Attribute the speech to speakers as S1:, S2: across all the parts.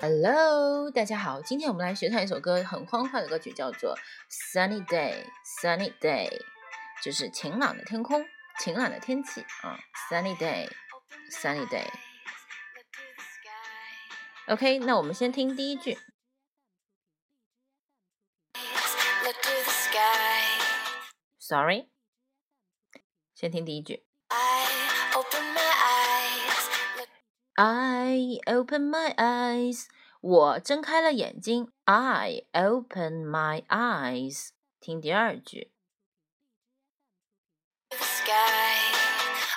S1: Hello，大家好，今天我们来学唱一首歌，很欢快的歌曲，叫做《Sunny Day》，Sunny Day，就是晴朗的天空，晴朗的天气啊，Sunny Day，Sunny Day。OK，那我们先听第一句。Sorry，先听第一句。I open my eyes，我睁开了眼睛。I open my eyes，听第二句。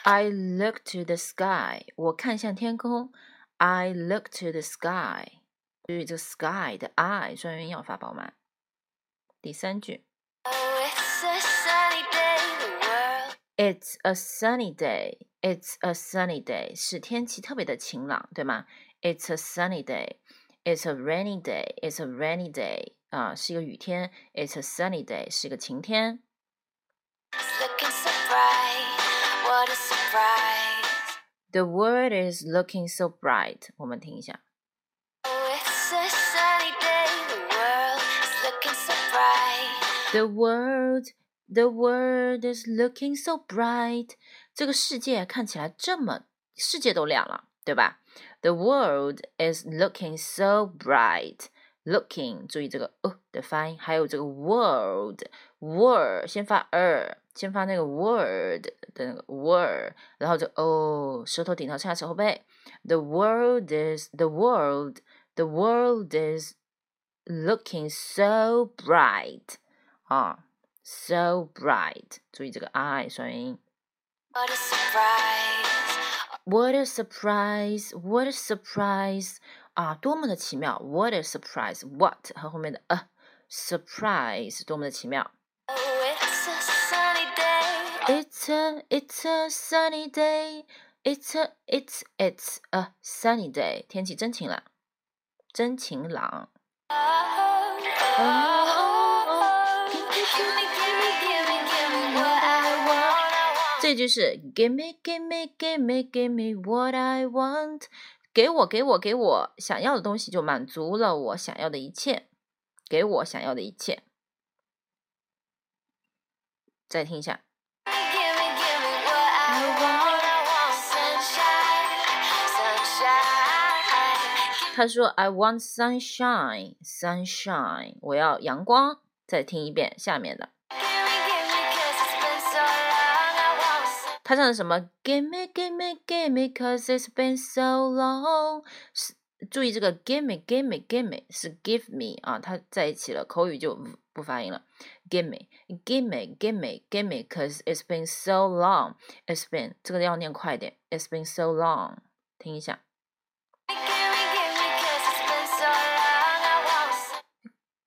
S1: I look to the sky，我看向天空。I look to the sky，注意这个 sky 的 I 双元音要发饱满。第三句。It's a sunny day. It's a sunny day 是天气特别的晴朗，对吗？It's a sunny day. It's a rainy day. It's a rainy day 啊，是一个雨天。It's a sunny day 是一个晴天。The world is looking so bright. 我们听一下。The world The world is looking so bright. 这个世界看起来这么，世界都亮了，对吧？The world is looking so bright. Looking，注意这个呃的发音，还有这个 world，word 先发 er，先发那个 word 的那个 word，然后就哦，舌头顶到下齿后背。The world is the world. The world is looking so bright. 啊。 so bright，注意这个 i 双元音。What a surprise! What a surprise! What a surprise! 啊，多么的奇妙！What a surprise! What 和后面的 a surprise 多么的奇妙。It's a sunny day. It's a it's a sunny day. It's a it's it's a sunny day. 天气真晴朗，真晴朗。 这句是 Give me, give me, give me, give me what I want。给我，给我，给我想要的东西，就满足了我想要的一切。给我想要的一切。再听一下。他说：“I want sunshine, sunshine。我要阳光。”再听一遍下面的。他唱的什么？Give me, give me, give me, cause it's been so long。是注意这个 give me, give me, give me 是 give me 啊，它在一起了，口语就不发音了。Give me, give me, give me, give me, cause it's been so long. It's been 这个要念快一点。It's been so long，听一下。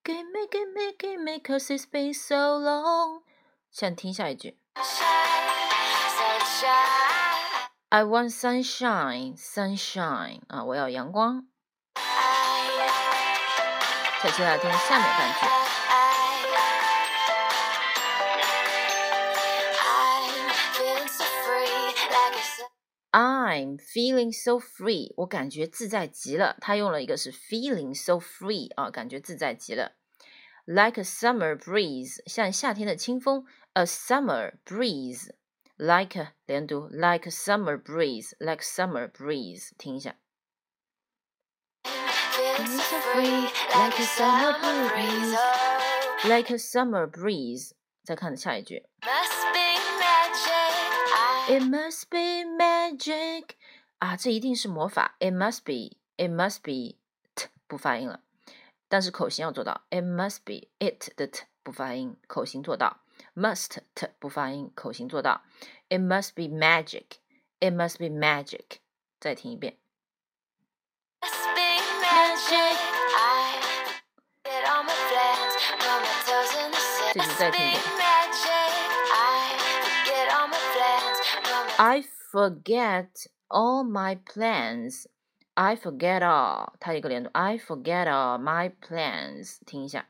S1: Give me, give me, give me, cause it's been so long。想听下一句。 I want sunshine, sunshine 啊，我要阳光。再接下来听下面半句。I'm feeling so free，我感觉自在极了。他用了一个是 feeling so free 啊，感觉自在极了。Like a summer breeze，像夏天的清风。A summer breeze。 like 连读，like summer breeze, like summer breeze，听一下。Like a summer breeze, like a summer breeze。再看下一句。It must be magic 啊，这一定是魔法。It must be, it must be t 不发音了，但是口型要做到。It must be it 的 t 不发音，口型做到。 must 不发音，口型做到。It must be magic. It must be magic. 再听一遍。这句再听一遍。I forget all my plans. I forget all，它一个连读。I forget all my plans，听一下。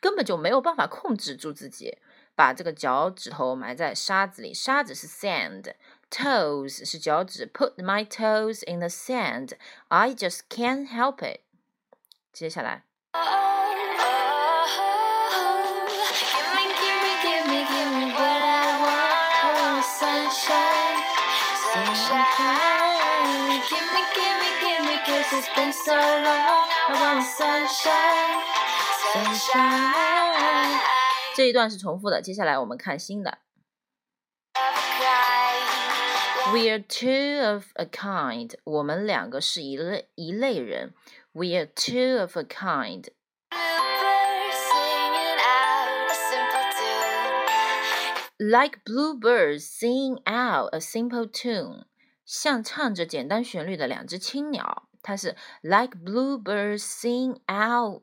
S1: 根本就没有办法控制住自己，把这个脚趾头埋在沙子里。沙子是 sand，toes 是脚趾。Put my toes in the sand，I just can't help it。接下来。it's been so long. I want sunshine, sunshine. 这一段是重复的，接下来我们看新的。We're two of a kind，我们两个是一类一类人。We're two of a kind。Like bluebirds singing out a simple tune，像唱着简单旋律的两只青鸟。它是 like bluebirds sing out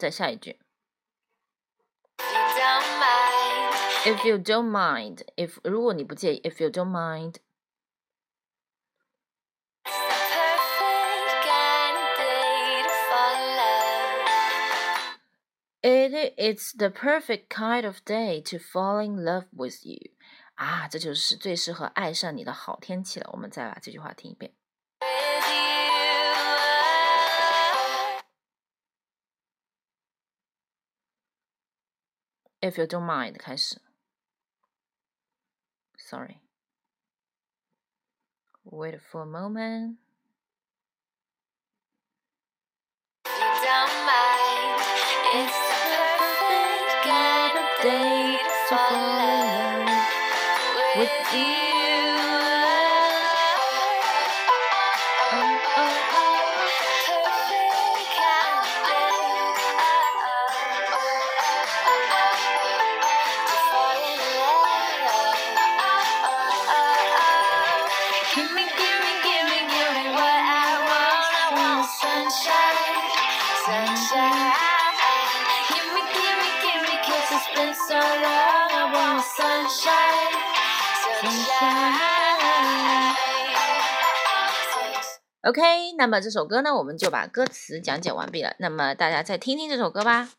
S1: 再下一句。If you don't mind, if 如果你不介意，if you don't mind。It it's the perfect kind of day to fall in love with you. 啊，这就是最适合爱上你的好天气了。我们再把这句话听一遍。 If you don't mind 开始。Sorry. Wait for a moment. It's the OK，那么这首歌呢，我们就把歌词讲解完毕了。那么大家再听听这首歌吧。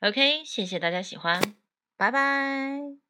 S1: OK，谢谢大家喜欢，拜拜。